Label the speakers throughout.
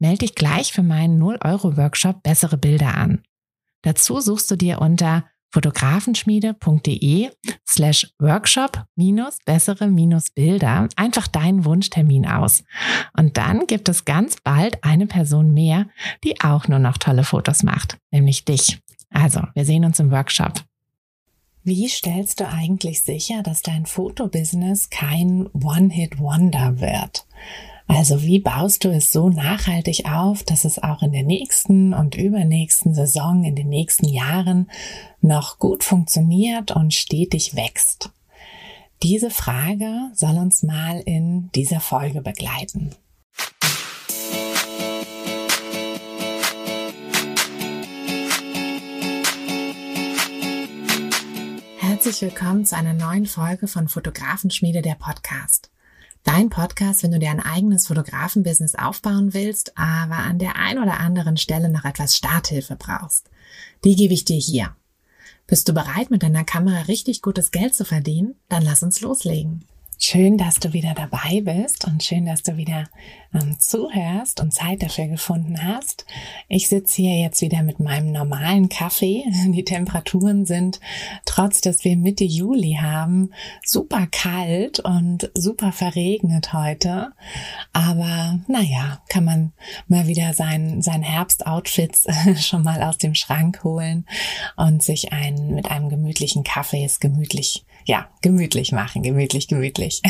Speaker 1: Melde dich gleich für meinen 0-Euro-Workshop Bessere Bilder an. Dazu suchst du dir unter fotografenschmiede.de slash workshop minus bessere minus Bilder einfach deinen Wunschtermin aus. Und dann gibt es ganz bald eine Person mehr, die auch nur noch tolle Fotos macht, nämlich dich. Also, wir sehen uns im Workshop. Wie stellst du eigentlich sicher, dass dein Fotobusiness kein One-Hit-Wonder wird? Also wie baust du es so nachhaltig auf, dass es auch in der nächsten und übernächsten Saison, in den nächsten Jahren noch gut funktioniert und stetig wächst? Diese Frage soll uns mal in dieser Folge begleiten. Herzlich willkommen zu einer neuen Folge von Fotografenschmiede der Podcast. Dein Podcast, wenn du dir ein eigenes Fotografenbusiness aufbauen willst, aber an der ein oder anderen Stelle noch etwas Starthilfe brauchst. Die gebe ich dir hier. Bist du bereit, mit deiner Kamera richtig gutes Geld zu verdienen? Dann lass uns loslegen. Schön, dass du wieder dabei bist und schön, dass du wieder ähm, zuhörst und Zeit dafür gefunden hast. Ich sitze hier jetzt wieder mit meinem normalen Kaffee. Die Temperaturen sind, trotz dass wir Mitte Juli haben, super kalt und super verregnet heute. Aber naja, kann man mal wieder sein, sein Herbstoutfits schon mal aus dem Schrank holen und sich ein, mit einem gemütlichen Kaffee ist gemütlich ja, gemütlich machen, gemütlich, gemütlich.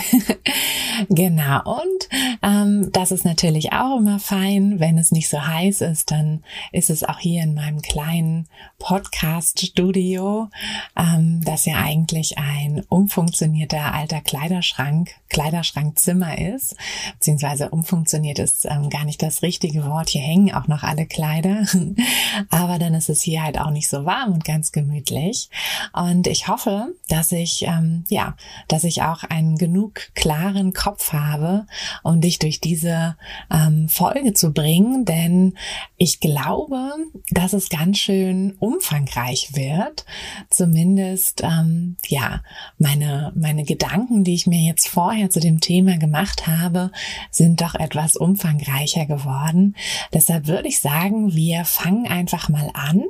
Speaker 1: genau. Und ähm, das ist natürlich auch immer fein. Wenn es nicht so heiß ist, dann ist es auch hier in meinem kleinen Podcast-Studio, ähm, das ja eigentlich ein umfunktionierter alter Kleiderschrank, Kleiderschrankzimmer ist, beziehungsweise umfunktioniert ist ähm, gar nicht das richtige Wort. Hier hängen auch noch alle Kleider, aber dann ist es hier halt auch nicht so warm und ganz gemütlich. Und ich hoffe, dass ich ähm, ja, dass ich auch einen genug klaren Kopf habe, um dich durch diese ähm, Folge zu bringen, denn ich glaube, dass es ganz schön umfangreich wird. Zumindest ähm, ja, meine meine Gedanken, die ich mir jetzt vorher zu dem Thema gemacht habe, sind doch etwas umfangreicher geworden. Deshalb würde ich sagen, wir fangen einfach mal an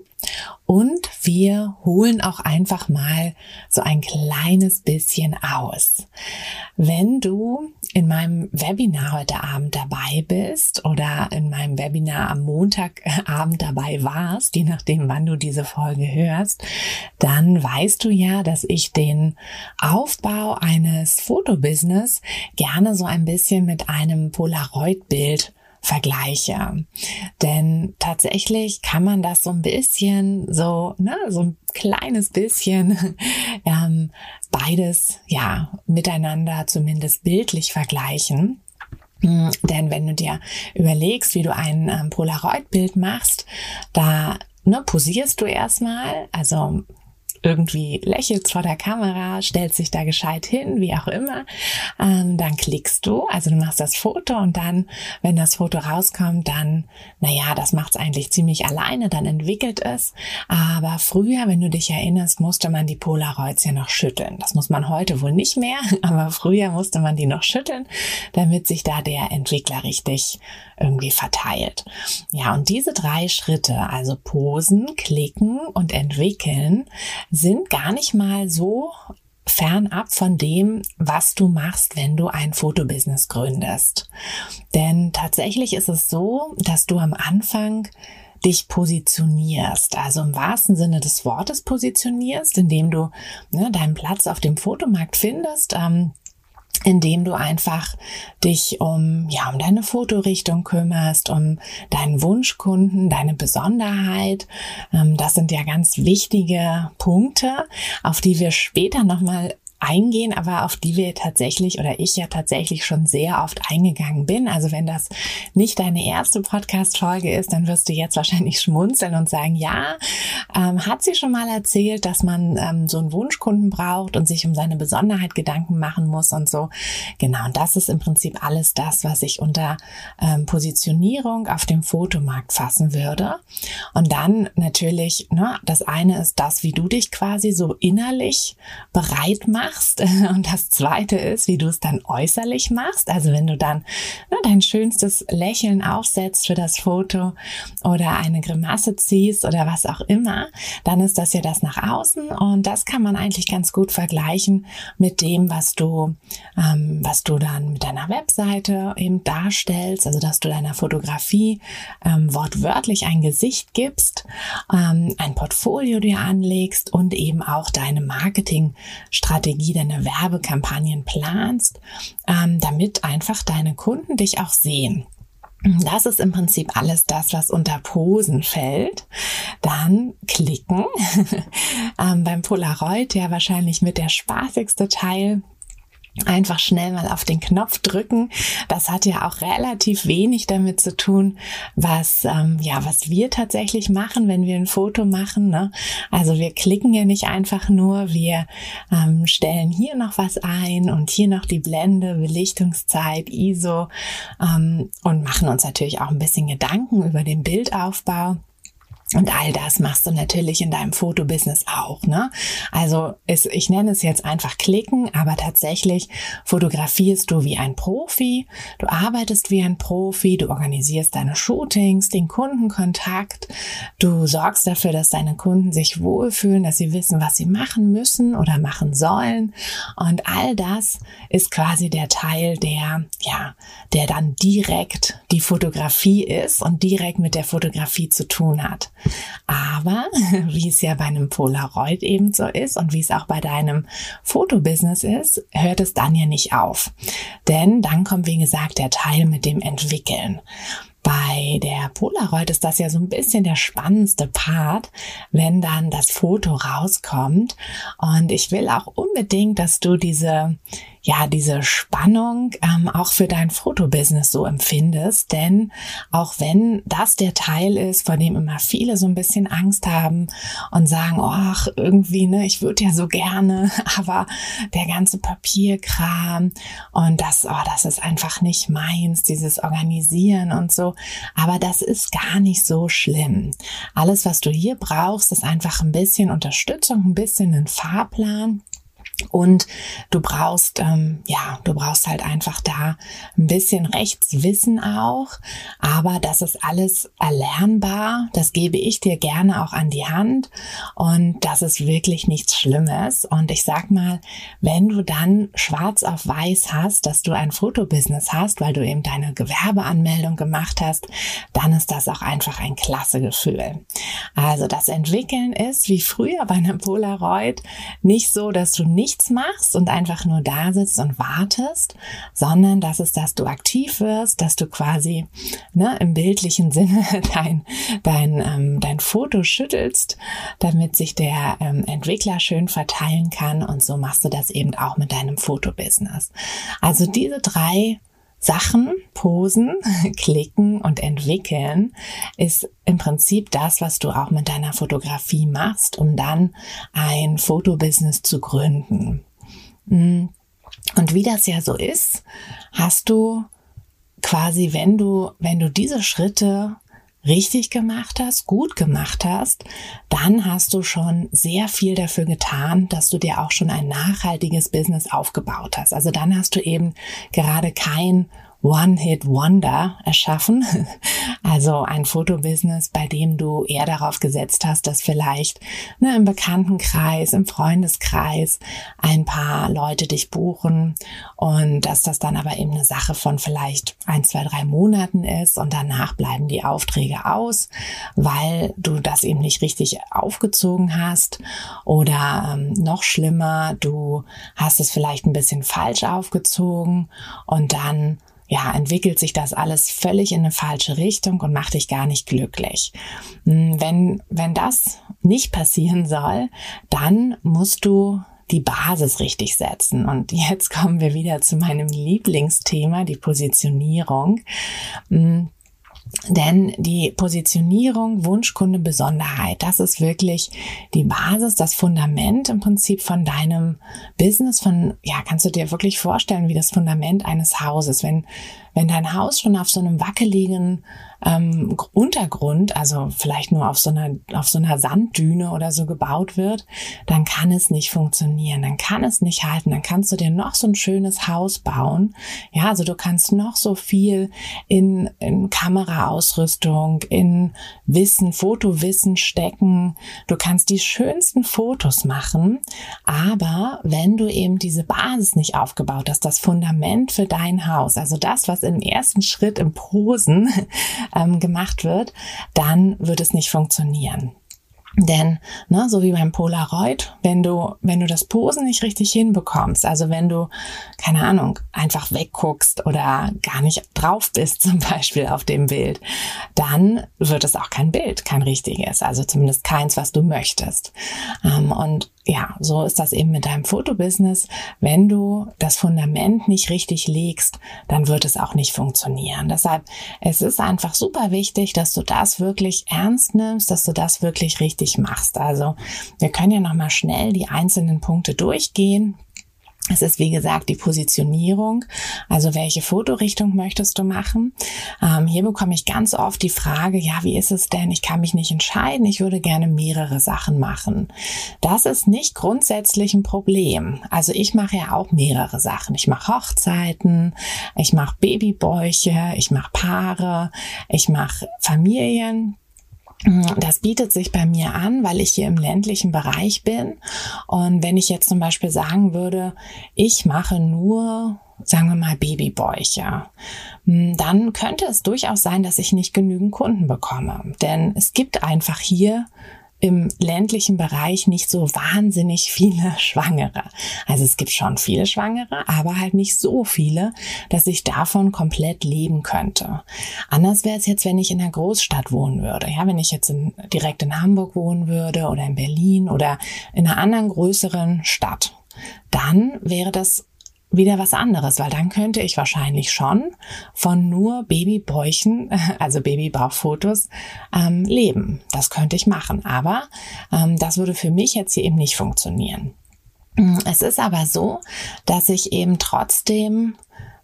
Speaker 1: und wir holen auch einfach mal so ein kleines bisschen aus. Wenn du in meinem Webinar heute Abend dabei bist oder in meinem Webinar am Montagabend dabei warst, je nachdem, wann du diese Folge hörst, dann weißt du ja, dass ich den Aufbau eines Fotobusiness gerne so ein bisschen mit einem Polaroid-Bild vergleiche. Denn tatsächlich kann man das so ein bisschen, so, ne, so ein kleines bisschen ähm, beides ja miteinander zumindest bildlich vergleichen. Hm, denn wenn du dir überlegst, wie du ein ähm, Polaroid-Bild machst, da ne, posierst du erstmal, also irgendwie lächelt vor der Kamera, stellt sich da gescheit hin, wie auch immer, ähm, dann klickst du, also du machst das Foto und dann, wenn das Foto rauskommt, dann, naja, das macht's eigentlich ziemlich alleine, dann entwickelt es. Aber früher, wenn du dich erinnerst, musste man die Polaroids ja noch schütteln. Das muss man heute wohl nicht mehr, aber früher musste man die noch schütteln, damit sich da der Entwickler richtig irgendwie verteilt. Ja, und diese drei Schritte, also posen, klicken und entwickeln, sind gar nicht mal so fernab von dem, was du machst, wenn du ein Fotobusiness gründest. Denn tatsächlich ist es so, dass du am Anfang dich positionierst, also im wahrsten Sinne des Wortes positionierst, indem du ne, deinen Platz auf dem Fotomarkt findest. Ähm, indem du einfach dich um, ja, um deine Fotorichtung kümmerst, um deinen Wunschkunden, deine Besonderheit. Ähm, das sind ja ganz wichtige Punkte, auf die wir später nochmal eingehen, aber auf die wir tatsächlich oder ich ja tatsächlich schon sehr oft eingegangen bin. Also wenn das nicht deine erste Podcast-Folge ist, dann wirst du jetzt wahrscheinlich schmunzeln und sagen, ja, ähm, hat sie schon mal erzählt, dass man ähm, so einen Wunschkunden braucht und sich um seine Besonderheit Gedanken machen muss und so. Genau, und das ist im Prinzip alles das, was ich unter ähm, Positionierung auf dem Fotomarkt fassen würde. Und dann natürlich, ne, das eine ist das, wie du dich quasi so innerlich bereit machst. Und das zweite ist, wie du es dann äußerlich machst. Also wenn du dann ne, dein schönstes Lächeln aufsetzt für das Foto oder eine Grimasse ziehst oder was auch immer, dann ist das ja das nach außen. Und das kann man eigentlich ganz gut vergleichen mit dem, was du, ähm, was du dann mit deiner Webseite eben darstellst. Also dass du deiner Fotografie ähm, wortwörtlich ein Gesicht gibst, ähm, ein Portfolio dir anlegst und eben auch deine Marketingstrategie, deine Werbekampagnen planst, ähm, damit einfach deine Kunden dich auch sehen. Das ist im Prinzip alles das, was unter Posen fällt. Dann klicken. ähm, beim Polaroid ja wahrscheinlich mit der spaßigste Teil einfach schnell mal auf den Knopf drücken. Das hat ja auch relativ wenig damit zu tun, was ähm, ja was wir tatsächlich machen, wenn wir ein Foto machen. Ne? Also wir klicken ja nicht einfach nur, wir ähm, stellen hier noch was ein und hier noch die Blende, Belichtungszeit, ISO ähm, und machen uns natürlich auch ein bisschen Gedanken über den Bildaufbau. Und all das machst du natürlich in deinem Fotobusiness auch, ne? Also ist, ich nenne es jetzt einfach klicken, aber tatsächlich fotografierst du wie ein Profi, du arbeitest wie ein Profi, du organisierst deine Shootings, den Kundenkontakt, du sorgst dafür, dass deine Kunden sich wohlfühlen, dass sie wissen, was sie machen müssen oder machen sollen. Und all das ist quasi der Teil, der, ja, der dann direkt die Fotografie ist und direkt mit der Fotografie zu tun hat. Aber wie es ja bei einem Polaroid eben so ist und wie es auch bei deinem Fotobusiness ist, hört es dann ja nicht auf. Denn dann kommt, wie gesagt, der Teil mit dem Entwickeln. Bei der Polaroid ist das ja so ein bisschen der spannendste Part, wenn dann das Foto rauskommt. Und ich will auch unbedingt, dass du diese, ja, diese Spannung ähm, auch für dein Fotobusiness so empfindest. Denn auch wenn das der Teil ist, vor dem immer viele so ein bisschen Angst haben und sagen, ach, irgendwie, ne, ich würde ja so gerne, aber der ganze Papierkram und das, oh, das ist einfach nicht meins, dieses Organisieren und so. Aber das ist gar nicht so schlimm. Alles, was du hier brauchst, ist einfach ein bisschen Unterstützung, ein bisschen einen Fahrplan und du brauchst, ähm, ja, du brauchst halt einfach da ein bisschen Rechtswissen auch. Aber das ist alles erlernbar. Das gebe ich dir gerne auch an die Hand. Und das ist wirklich nichts Schlimmes. Und ich sag mal, wenn du dann schwarz auf weiß hast, dass du ein Fotobusiness hast, weil du eben deine Gewerbeanmeldung gemacht hast, dann ist das auch einfach ein klasse Gefühl. Also das Entwickeln ist wie früher bei einem Polaroid nicht so, dass du nicht nichts machst und einfach nur da sitzt und wartest, sondern das ist, dass du aktiv wirst, dass du quasi ne, im bildlichen Sinne dein, dein, ähm, dein Foto schüttelst, damit sich der ähm, Entwickler schön verteilen kann. Und so machst du das eben auch mit deinem Fotobusiness. Also diese drei Sachen, Posen, klicken und entwickeln ist im Prinzip das, was du auch mit deiner Fotografie machst, um dann ein Fotobusiness zu gründen. Mm. Und wie das ja so ist, hast du quasi, wenn du, wenn du diese Schritte richtig gemacht hast, gut gemacht hast, dann hast du schon sehr viel dafür getan, dass du dir auch schon ein nachhaltiges Business aufgebaut hast. Also dann hast du eben gerade kein One-Hit-Wonder erschaffen. Also ein Fotobusiness, bei dem du eher darauf gesetzt hast, dass vielleicht ne, im Bekanntenkreis, im Freundeskreis ein paar Leute dich buchen und dass das dann aber eben eine Sache von vielleicht ein, zwei, drei Monaten ist und danach bleiben die Aufträge aus, weil du das eben nicht richtig aufgezogen hast oder ähm, noch schlimmer, du hast es vielleicht ein bisschen falsch aufgezogen und dann ja, entwickelt sich das alles völlig in eine falsche Richtung und macht dich gar nicht glücklich. Hm, wenn, wenn das nicht passieren soll, dann musst du die Basis richtig setzen. Und jetzt kommen wir wieder zu meinem Lieblingsthema, die Positionierung. Denn die Positionierung, Wunschkunde, Besonderheit, das ist wirklich die Basis, das Fundament im Prinzip von deinem Business, von, ja, kannst du dir wirklich vorstellen, wie das Fundament eines Hauses. Wenn, wenn dein Haus schon auf so einem wackeligen ähm, Untergrund, also vielleicht nur auf so einer auf so einer Sanddüne oder so gebaut wird, dann kann es nicht funktionieren, dann kann es nicht halten, dann kannst du dir noch so ein schönes Haus bauen, ja, also du kannst noch so viel in, in Kameraausrüstung, in Wissen, Fotowissen stecken, du kannst die schönsten Fotos machen, aber wenn du eben diese Basis nicht aufgebaut hast, das Fundament für dein Haus, also das, was im ersten Schritt im Posen ähm, gemacht wird, dann wird es nicht funktionieren. Denn, ne, so wie beim Polaroid, wenn du, wenn du das Posen nicht richtig hinbekommst, also wenn du, keine Ahnung, einfach wegguckst oder gar nicht drauf bist, zum Beispiel auf dem Bild, dann wird es auch kein Bild, kein richtiges, also zumindest keins, was du möchtest. Ähm, und ja, so ist das eben mit deinem Fotobusiness. Wenn du das Fundament nicht richtig legst, dann wird es auch nicht funktionieren. Deshalb, es ist einfach super wichtig, dass du das wirklich ernst nimmst, dass du das wirklich richtig machst. Also, wir können ja nochmal schnell die einzelnen Punkte durchgehen. Es ist wie gesagt die Positionierung, also welche Fotorichtung möchtest du machen. Ähm, hier bekomme ich ganz oft die Frage, ja, wie ist es denn? Ich kann mich nicht entscheiden, ich würde gerne mehrere Sachen machen. Das ist nicht grundsätzlich ein Problem. Also ich mache ja auch mehrere Sachen. Ich mache Hochzeiten, ich mache Babybäuche, ich mache Paare, ich mache Familien. Das bietet sich bei mir an, weil ich hier im ländlichen Bereich bin. Und wenn ich jetzt zum Beispiel sagen würde, ich mache nur, sagen wir mal, Babybäuche, hm, dann könnte es durchaus sein, dass ich nicht genügend Kunden bekomme. Denn es gibt einfach hier im ländlichen Bereich nicht so wahnsinnig viele Schwangere. Also es gibt schon viele Schwangere, aber halt nicht so viele, dass ich davon komplett leben könnte. Anders wäre es jetzt, wenn ich in einer Großstadt wohnen würde. Ja, wenn ich jetzt in, direkt in Hamburg wohnen würde oder in Berlin oder in einer anderen größeren Stadt. Dann wäre das wieder was anderes, weil dann könnte ich wahrscheinlich schon von nur Babybäuchen, also Babybauchfotos, ähm, leben. Das könnte ich machen, aber ähm, das würde für mich jetzt hier eben nicht funktionieren. Es ist aber so, dass ich eben trotzdem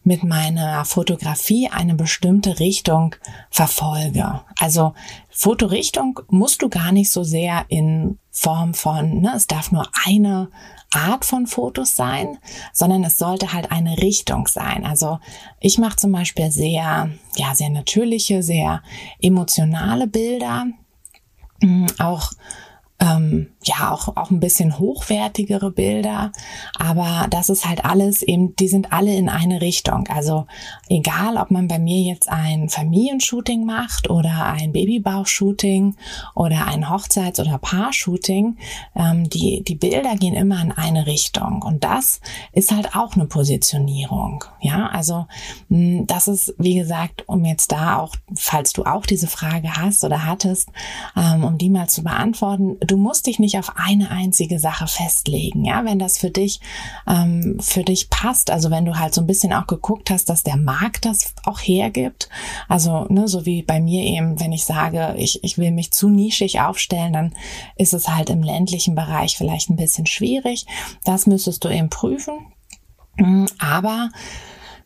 Speaker 1: mit meiner Fotografie eine bestimmte Richtung verfolge. Also Fotorichtung musst du gar nicht so sehr in Form von, ne, es darf nur eine Art von Fotos sein, sondern es sollte halt eine Richtung sein. Also ich mache zum Beispiel sehr, ja, sehr natürliche, sehr emotionale Bilder. Mm, auch ähm, ja auch, auch ein bisschen hochwertigere Bilder, aber das ist halt alles eben, die sind alle in eine Richtung. Also egal, ob man bei mir jetzt ein Familienshooting macht oder ein Babybauchshooting oder ein Hochzeits- oder Paar-Shooting, ähm, die, die Bilder gehen immer in eine Richtung und das ist halt auch eine Positionierung. Ja, also mh, hm, das ist, wie gesagt, um jetzt da auch, falls du auch diese Frage hast oder hattest, ähm, um die mal zu beantworten, du musst dich nicht auf eine einzige Sache festlegen. Ja, wenn das für dich, ähm, für dich passt, also wenn du halt so ein bisschen auch geguckt hast, dass der Markt das auch hergibt. Also, ne, so wie bei mir eben, wenn ich sage, ich, ich will mich zu nischig aufstellen, dann ist es halt im ländlichen Bereich vielleicht ein bisschen schwierig. Das müsstest du eben prüfen. Mm, aber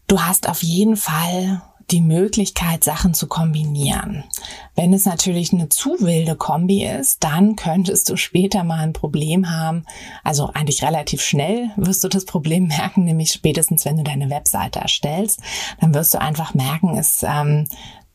Speaker 1: du hast auf jeden Fall die Möglichkeit, Sachen zu kombinieren. Wenn es natürlich eine zu wilde Kombi ist, dann könntest du später mal ein Problem haben. Also eigentlich relativ schnell wirst du das Problem merken, nämlich spätestens, wenn du deine Webseite erstellst, dann wirst du einfach merken, es ähm,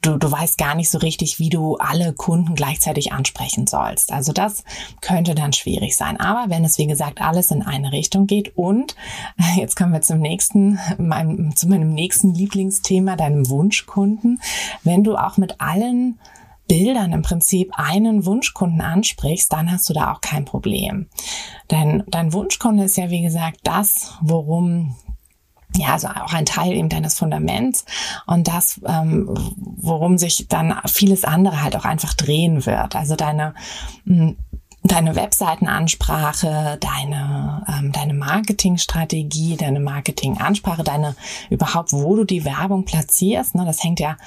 Speaker 1: du, du weißt gar nicht so richtig, wie du alle Kunden gleichzeitig ansprechen sollst. Also das könnte dann schwierig sein. Aber wenn es, wie gesagt, alles in eine Richtung geht und jetzt kommen wir zum nächsten, meinem, zu meinem nächsten Lieblingsthema, deinem Wunschkunden. Wenn du auch mit allen Bildern im Prinzip einen Wunschkunden ansprichst, dann hast du da auch kein Problem. Denn dein Wunschkunde ist ja, wie gesagt, das, worum ja, also auch ein Teil eben deines Fundaments und das, ähm, worum sich dann vieles andere halt auch einfach drehen wird. Also deine mh, hm, deine Webseitenansprache, deine, ähm, deine Marketingstrategie, deine Marketingansprache, deine überhaupt, wo du die Werbung platzierst. Ne, das hängt ja,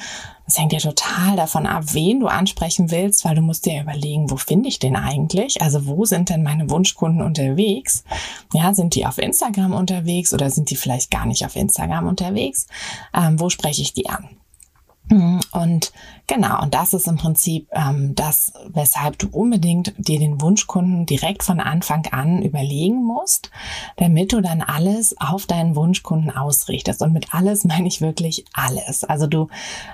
Speaker 1: das hängt ja total davon ab, wen du ansprechen willst, weil du musst dir überlegen, wo finde ich den eigentlich? Also wo sind denn meine Wunschkunden unterwegs? Ja, sind die auf Instagram unterwegs oder sind die vielleicht gar nicht auf Instagram unterwegs? Ähm, wo spreche ich die an? Mhm, und genau, und das ist im Prinzip ähm, das, weshalb du unbedingt dir den Wunschkunden direkt von Anfang an überlegen musst, damit du dann alles auf deinen Wunschkunden ausrichtest. Und mit alles meine ich wirklich alles. Also du,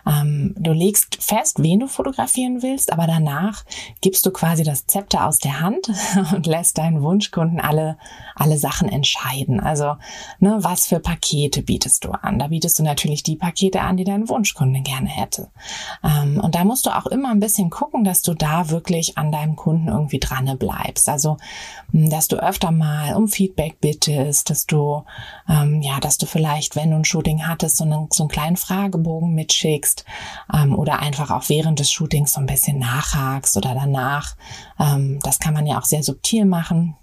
Speaker 1: ähm, du legst fest, wen du fotografieren willst, aber danach gibst du quasi das Zepter aus der Hand und lässt deinen Wunschkunden alle, alle Sachen entscheiden. Also, ne, was für Pakete bietest du an? Da bietest du natürlich die Pakete an, die dein Wunschkunde gerne hätte. Ähm, und da musst du auch immer ein bisschen gucken, dass du da wirklich an deinem Kunden irgendwie dran bleibst. Also, hm, dass du öfter mal um Feedback bittest, dass du, ähm, ja, dass du vielleicht, wenn du ein Shooting hattest, so einen, so einen kleinen Fragebogen mitschickst ähm, oder einfach auch während des Shootings so ein bisschen nachhakst oder danach. Ähm, das kann man ja auch sehr subtil machen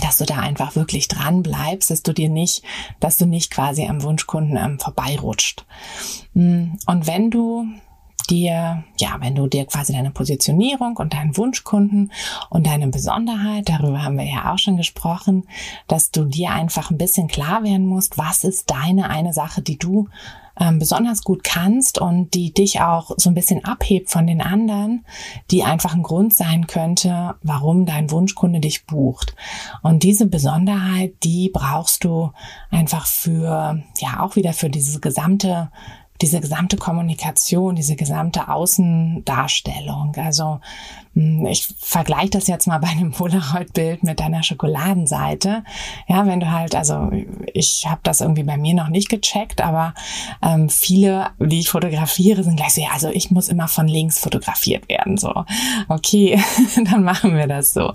Speaker 1: dass du da einfach wirklich dran bleibst, dass du dir nicht, dass du nicht quasi am Wunschkunden ähm, vorbeirutscht. Mm, und wenn du dir, ja, wenn du dir quasi deine Positionierung und deinen Wunschkunden und deine Besonderheit, darüber haben wir ja auch schon gesprochen, dass du dir einfach ein bisschen klar werden musst, was ist deine eine Sache, die du ähm, besonders gut kannst und die dich auch so ein bisschen abhebt von den anderen, die einfach ein Grund sein könnte, warum dein Wunschkunde dich bucht. Und diese Besonderheit, die brauchst du einfach für, ja, auch wieder für dieses gesamte diese gesamte Kommunikation, diese gesamte Außendarstellung. Also ich vergleiche das jetzt mal bei einem Polaroid-Bild mit deiner Schokoladenseite. Ja, wenn du halt, also ich habe das irgendwie bei mir noch nicht gecheckt, aber ähm, viele, die ich fotografiere, sind gleich so, ja, also ich muss immer von links fotografiert werden. So, okay, dann machen wir das so.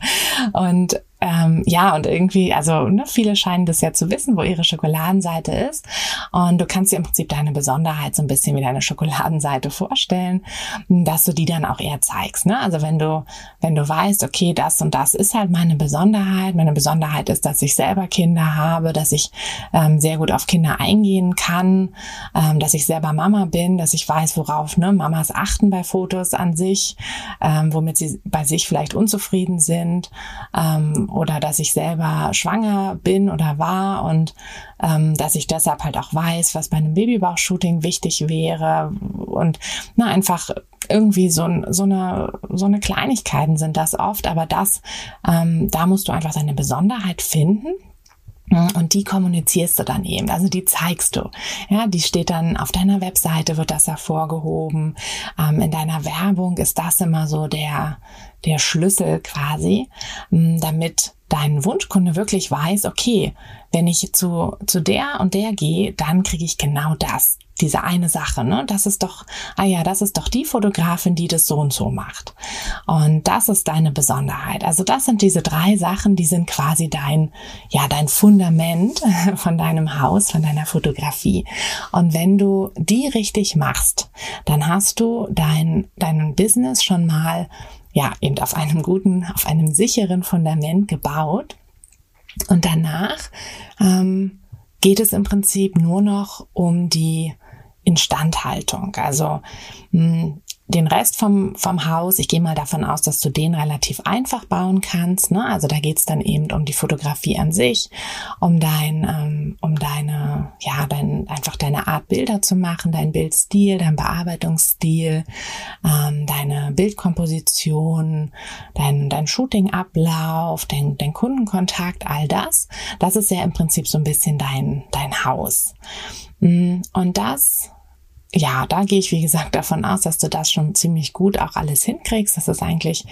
Speaker 1: Und ähm, ja, und irgendwie, also ne, viele scheinen das ja zu wissen, wo ihre Schokoladenseite ist. Und du kannst dir im Prinzip deine Besonderheit so ein bisschen wie deine Schokoladenseite vorstellen, dass du die dann auch eher zeigst. Ne? Also wenn du, wenn du weißt, okay, das und das ist halt meine Besonderheit. Meine Besonderheit ist, dass ich selber Kinder habe, dass ich ähm, sehr gut auf Kinder eingehen kann, ähm, dass ich selber Mama bin, dass ich weiß, worauf ne, Mamas achten bei Fotos an sich, ähm, womit sie bei sich vielleicht unzufrieden sind. Ähm, oder dass ich selber schwanger bin oder war und ähm, dass ich deshalb halt auch weiß, was bei einem Babybauchshooting wichtig wäre und na einfach irgendwie so, so eine so eine Kleinigkeiten sind das oft, aber das ähm, da musst du einfach deine Besonderheit finden und die kommunizierst du dann eben, also die zeigst du. Ja, die steht dann auf deiner Webseite, wird das hervorgehoben. Ähm, in deiner Werbung ist das immer so der, der Schlüssel quasi, mm, damit dein Wunschkunde wirklich weiß, okay, wenn ich zu, zu der und der gehe, dann kriege ich genau das, diese eine Sache, ne? Das ist doch, ah ja, das ist doch die Fotografin, die das so und so macht. Und das ist deine Besonderheit. Also das sind diese drei Sachen, die sind quasi dein, ja, dein Fundament von deinem Haus, von deiner Fotografie. Und wenn du die richtig machst, dann hast du dein, dein Business schon mal ja, eben auf einem guten, auf einem sicheren Fundament gebaut. Und danach ähm, geht es im Prinzip nur noch um die Instandhaltung. Also mh, hm, den Rest vom, vom Haus, ich gehe mal davon aus, dass du den relativ einfach bauen kannst. Ne? Also da geht's dann eben um die Fotografie an sich, um dein, ähm, um deine, ja, dein, einfach deine Art Bilder zu machen, dein Bildstil, dein Bearbeitungsstil, ähm, deine Bildkomposition, dein, dein Shootingablauf, dein, dein Kundenkontakt, all das. Das ist ja im Prinzip so ein bisschen dein, dein Haus. Mm, und das ja, da gehe ich, wie gesagt, davon aus, dass du das schon ziemlich gut auch alles hinkriegst. Das ist eigentlich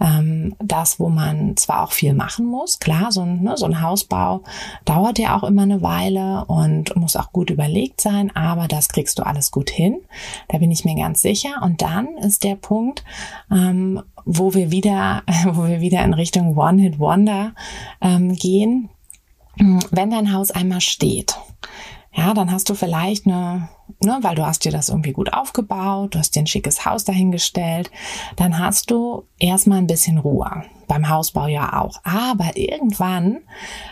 Speaker 1: ähm, das, wo man zwar auch viel machen muss. Klar, so ein, ne, so ein Hausbau dauert ja auch immer eine Weile und muss auch gut überlegt sein, aber das kriegst du alles gut hin. Da bin ich mir ganz sicher. Und dann ist der Punkt, ähm, wo wir wieder, wo wir wieder in Richtung One-Hit-Wonder ähm, gehen. Wenn dein Haus einmal steht, ja, dann hast du vielleicht eine ne, weil du hast dir das irgendwie gut aufgebaut, du hast dir ein schickes Haus dahingestellt, dann hast du erstmal ein bisschen Ruhe beim Hausbau ja auch. Aber irgendwann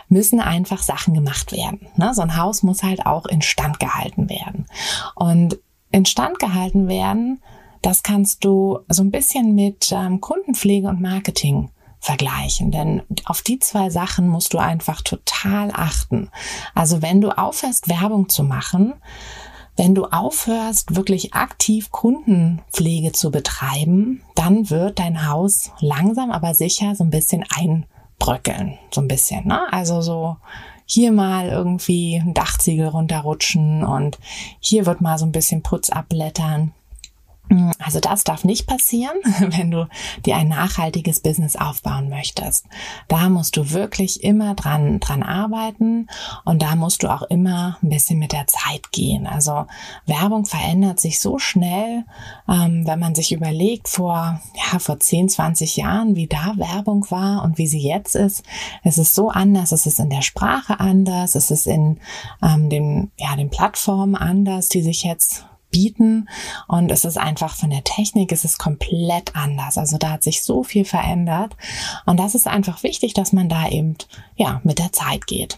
Speaker 1: müssen einfach Sachen gemacht werden. Ne? So ein Haus muss halt auch instand gehalten werden. Und instand gehalten werden, das kannst du so ein bisschen mit ähm, Kundenpflege und Marketing vergleichen. Denn auf die zwei Sachen musst du einfach total achten. Also wenn du aufhörst, Werbung zu machen, wenn du aufhörst, wirklich aktiv Kundenpflege zu betreiben, dann wird dein Haus langsam aber sicher so ein bisschen einbröckeln. So ein bisschen, ne? Also so hier mal irgendwie ein Dachziegel runterrutschen und hier wird mal so ein bisschen Putz abblättern. Also das darf nicht passieren, wenn du dir ein nachhaltiges Business aufbauen möchtest. Da musst du wirklich immer dran, dran arbeiten und da musst du auch immer ein bisschen mit der Zeit gehen. Also Werbung verändert sich so schnell, ähm, wenn man sich überlegt vor, ja, vor 10, 20 Jahren, wie da Werbung war und wie sie jetzt ist. Es ist so anders, es ist in der Sprache anders, es ist in ähm, den, ja, den Plattformen anders, die sich jetzt bieten. Und es ist einfach von der Technik, es ist komplett anders. Also da hat sich so viel verändert. Und das ist einfach wichtig, dass man da eben, ja, mit der Zeit geht.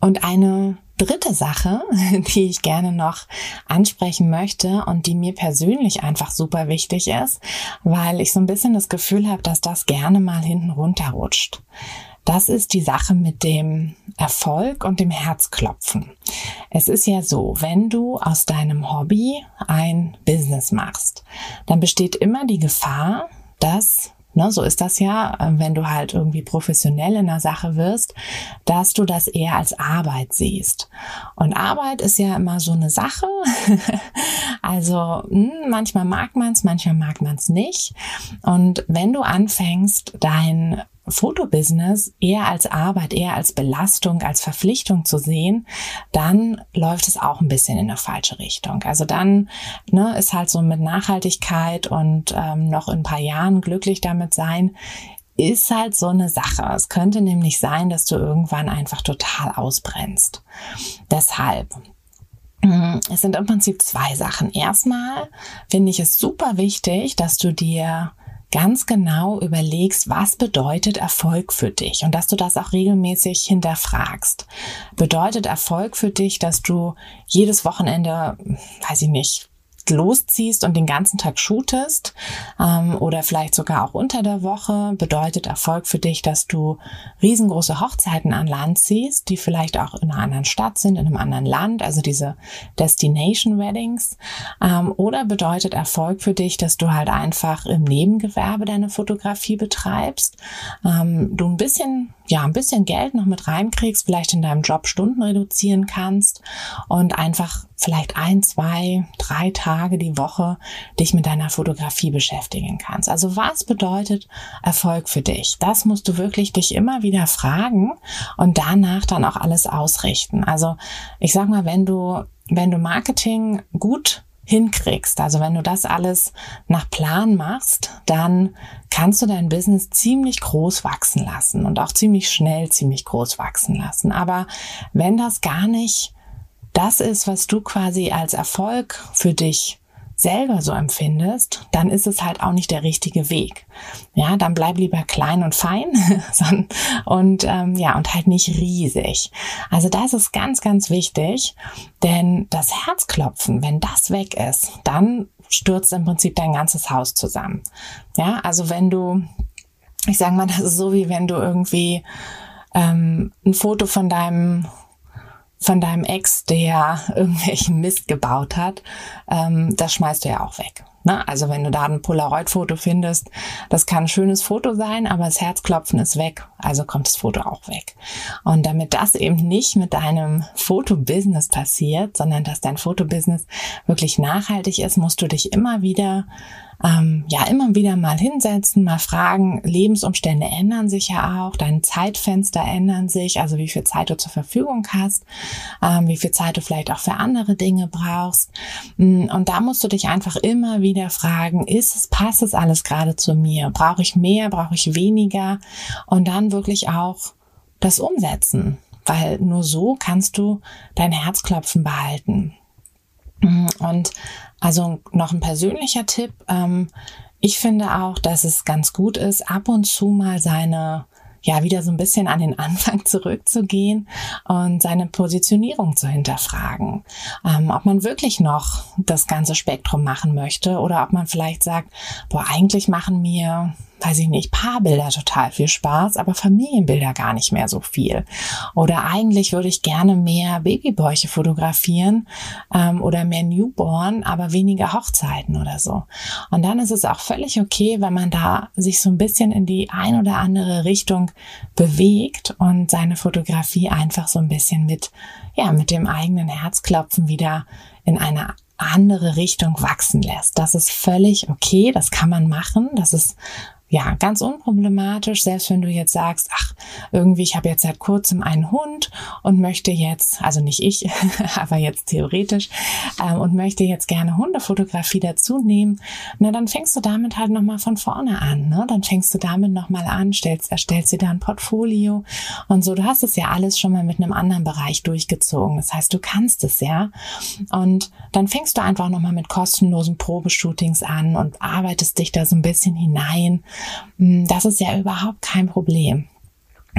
Speaker 1: Und eine dritte Sache, die ich gerne noch ansprechen möchte und die mir persönlich einfach super wichtig ist, weil ich so ein bisschen das Gefühl habe, dass das gerne mal hinten runterrutscht. Das ist die Sache mit dem Erfolg und dem Herzklopfen. Es ist ja so, wenn du aus deinem Hobby ein Business machst, dann besteht immer die Gefahr, dass Ne, so ist das ja, äh, wenn du halt irgendwie professionell in der Sache wirst, dass du das eher als Arbeit siehst. Und Arbeit ist ja immer so eine Sache. also mh, hm, manchmal mag man es, manchmal mag man es nicht. Und wenn du anfängst, dein Fotobusiness eher als Arbeit, eher als Belastung, als Verpflichtung zu sehen, dann läuft es auch ein bisschen in eine falsche Richtung. Also dann ne, ist halt so mit Nachhaltigkeit und ähm, noch in ein paar Jahren glücklich damit sein, ist halt so eine Sache. Es könnte nämlich sein, dass du irgendwann einfach total ausbrennst. Deshalb mm, es sind im Prinzip zwei Sachen. Erstmal finde ich es super wichtig, dass du dir ganz genau überlegst, was bedeutet Erfolg für dich und dass du das auch regelmäßig hinterfragst. Bedeutet Erfolg für dich, dass du jedes Wochenende, weiß ich nicht, losziehst und den ganzen Tag shootest ähm, oder vielleicht sogar auch unter der Woche, bedeutet Erfolg für dich, dass du riesengroße Hochzeiten an Land ziehst, die vielleicht auch in einer anderen Stadt sind, in einem anderen Land, also diese Destination Weddings. Ähm, oder bedeutet Erfolg für dich, dass du halt einfach im Nebengewerbe deine Fotografie betreibst, ähm, du ein bisschen ja, ein bisschen Geld noch mit reinkriegst, vielleicht in deinem Job Stunden reduzieren kannst und einfach vielleicht ein, zwei, drei Tage die Woche dich mit deiner Fotografie beschäftigen kannst. Also was bedeutet Erfolg für dich? Das musst du wirklich dich immer wieder fragen und danach dann auch alles ausrichten. Also ich sag mal, wenn du, wenn du Marketing gut hinkriegst, also wenn du das alles nach Plan machst, dann kannst du dein Business ziemlich groß wachsen lassen und auch ziemlich schnell ziemlich groß wachsen lassen. Aber wenn das gar nicht das ist, was du quasi als Erfolg für dich selber so empfindest, dann ist es halt auch nicht der richtige Weg. Ja, dann bleib lieber klein und fein und ähm, ja und halt nicht riesig. Also das ist ganz, ganz wichtig, denn das Herzklopfen, wenn das weg ist, dann stürzt im Prinzip dein ganzes Haus zusammen. Ja, also wenn du, ich sage mal, das ist so wie wenn du irgendwie ähm, ein Foto von deinem von deinem Ex, der irgendwelchen Mist gebaut hat, ähm, das schmeißt du ja auch weg. Ne? Also wenn du da ein Polaroid-Foto findest, das kann ein schönes Foto sein, aber das Herzklopfen ist weg, also kommt das Foto auch weg. Und damit das eben nicht mit deinem Fotobusiness passiert, sondern dass dein Fotobusiness wirklich nachhaltig ist, musst du dich immer wieder ähm, ja immer wieder mal hinsetzen, mal fragen, Lebensumstände ändern sich ja auch, deine Zeitfenster ändern sich, also wie viel Zeit du zur Verfügung hast, ähm, wie viel Zeit du vielleicht auch für andere Dinge brauchst. Mm, und da musst du dich einfach immer wieder fragen, ist es, passt es alles gerade zu mir? Brauche ich mehr? Brauche ich weniger? Und dann wirklich auch das umsetzen, weil nur so kannst du dein Herzklopfen behalten. Mm, und also noch ein persönlicher Tipp. Ähm, ich finde auch, dass es ganz gut ist, ab und zu mal seine ja wieder so ein bisschen an den Anfang zurückzugehen und seine Positionierung zu hinterfragen. Ähm, ob man wirklich noch das ganze Spektrum machen möchte oder ob man vielleicht sagt, boah, eigentlich machen mir weiß ich nicht, Paarbilder total viel Spaß, aber Familienbilder gar nicht mehr so viel. Oder eigentlich würde ich gerne mehr Babybäuche fotografieren ähm, oder mehr Newborn, aber weniger Hochzeiten oder so. Und dann ist es auch völlig okay, wenn man da sich so ein bisschen in die ein oder andere Richtung bewegt und seine Fotografie einfach so ein bisschen mit, ja, mit dem eigenen Herzklopfen wieder in eine andere Richtung wachsen lässt. Das ist völlig okay, das kann man machen, das ist ja, ganz unproblematisch, selbst wenn du jetzt sagst, ach, irgendwie, ich habe jetzt seit kurzem einen Hund und möchte jetzt, also nicht ich, aber jetzt theoretisch, ähm, und möchte jetzt gerne Hundefotografie dazu nehmen, na, dann fängst du damit halt nochmal von vorne an, ne? Dann fängst du damit nochmal an, stellst, erstellst dir da ein Portfolio und so. Du hast es ja alles schon mal mit einem anderen Bereich durchgezogen. Das heißt, du kannst es ja. Und dann fängst du einfach nochmal mit kostenlosen Probeshootings an und arbeitest dich da so ein bisschen hinein das ist ja überhaupt kein Problem.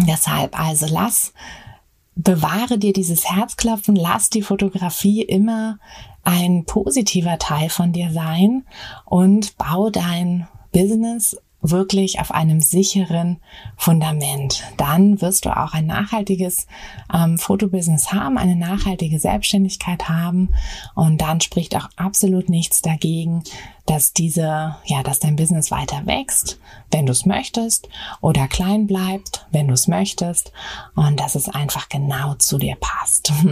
Speaker 1: Deshalb also lass, bewahre dir dieses Herzklopfen, lass die Fotografie immer ein positiver Teil von dir sein und bau dein Business wirklich auf einem sicheren Fundament. Dann wirst du auch ein nachhaltiges ähm, Fotobusiness haben, eine nachhaltige Selbstständigkeit haben und dann spricht auch absolut nichts dagegen, dass diese, ja, dass dein Business weiter wächst, wenn du es möchtest, oder klein bleibt, wenn du es möchtest, und dass es einfach genau zu dir passt.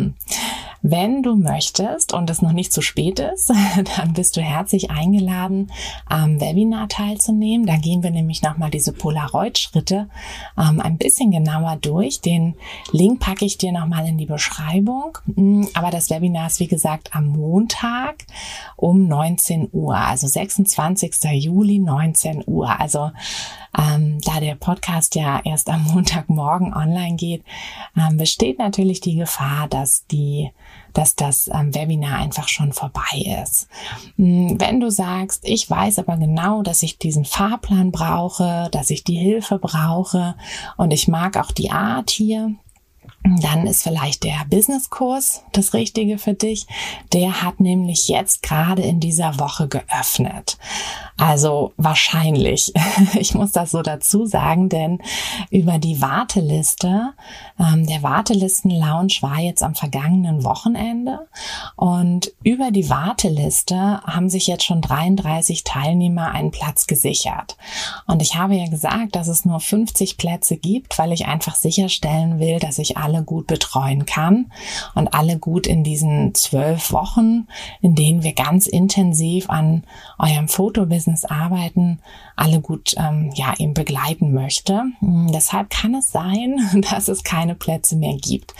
Speaker 1: Wenn du möchtest und es noch nicht zu spät ist, dann bist du herzlich eingeladen, am Webinar teilzunehmen. Da gehen wir nämlich nochmal diese Polaroid-Schritte ähm, ein bisschen genauer durch. Den Link packe ich dir nochmal in die Beschreibung. Mm, aber das Webinar ist, wie gesagt, am Montag um 19 Uhr. Also also 26. Juli 19 Uhr. Also ähm, da der Podcast ja erst am Montagmorgen online geht, ähm, besteht natürlich die Gefahr, dass die dass das ähm, Webinar einfach schon vorbei ist. Hm, wenn du sagst, ich weiß aber genau, dass ich diesen Fahrplan brauche, dass ich die Hilfe brauche und ich mag auch die Art hier, dann ist vielleicht der Businesskurs das Richtige für dich. Der hat nämlich jetzt gerade in dieser Woche geöffnet. Also wahrscheinlich. Ich muss das so dazu sagen, denn über die Warteliste, ähm, der Wartelisten-Lounge war jetzt am vergangenen Wochenende und über die Warteliste haben sich jetzt schon 33 Teilnehmer einen Platz gesichert. Und ich habe ja gesagt, dass es nur 50 Plätze gibt, weil ich einfach sicherstellen will, dass ich alle alle gut betreuen kann und alle gut in diesen zwölf Wochen, in denen wir ganz intensiv an eurem Fotobusiness arbeiten, alle gut ähm, ja eben begleiten möchte. Hm, deshalb kann es sein, dass es keine Plätze mehr gibt.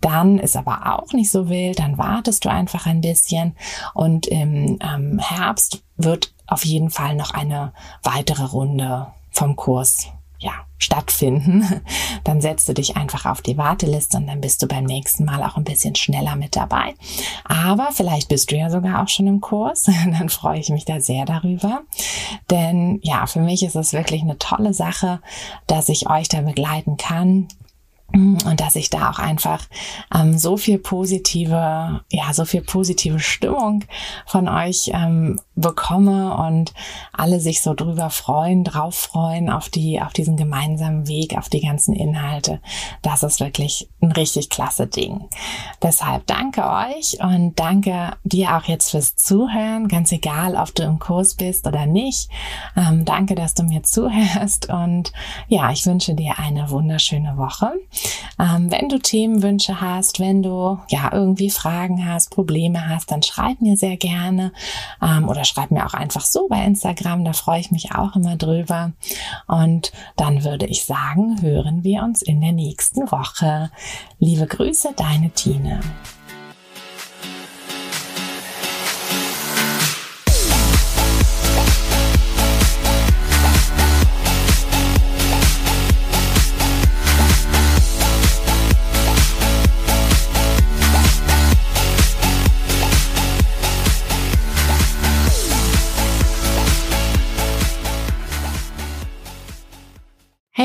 Speaker 1: Dann ist aber auch nicht so wild, dann wartest du einfach ein bisschen und im ähm, Herbst wird auf jeden Fall noch eine weitere Runde vom Kurs ja, stattfinden, dann setzt du dich einfach auf die Warteliste und dann bist du beim nächsten Mal auch ein bisschen schneller mit dabei. Aber vielleicht bist du ja sogar auch schon im Kurs, dann freue ich mich da sehr darüber. Denn ja, für mich ist es wirklich eine tolle Sache, dass ich euch da begleiten kann und dass ich da auch einfach ähm, so viel positive, ja, so viel positive Stimmung von euch ähm, bekomme und alle sich so drüber freuen, drauf freuen auf die, auf diesen gemeinsamen Weg, auf die ganzen Inhalte. Das ist wirklich ein richtig klasse Ding. Deshalb danke euch und danke dir auch jetzt fürs Zuhören, ganz egal, ob du im Kurs bist oder nicht. Ähm, danke, dass du mir zuhörst und ja, ich wünsche dir eine wunderschöne Woche. Ähm, wenn du Themenwünsche hast, wenn du ja irgendwie Fragen hast, Probleme hast, dann schreib mir sehr gerne ähm, oder schreib mir auch einfach so bei Instagram, da freue ich mich auch immer drüber. Und dann würde ich sagen, hören wir uns in der nächsten Woche. Liebe Grüße, deine Tine.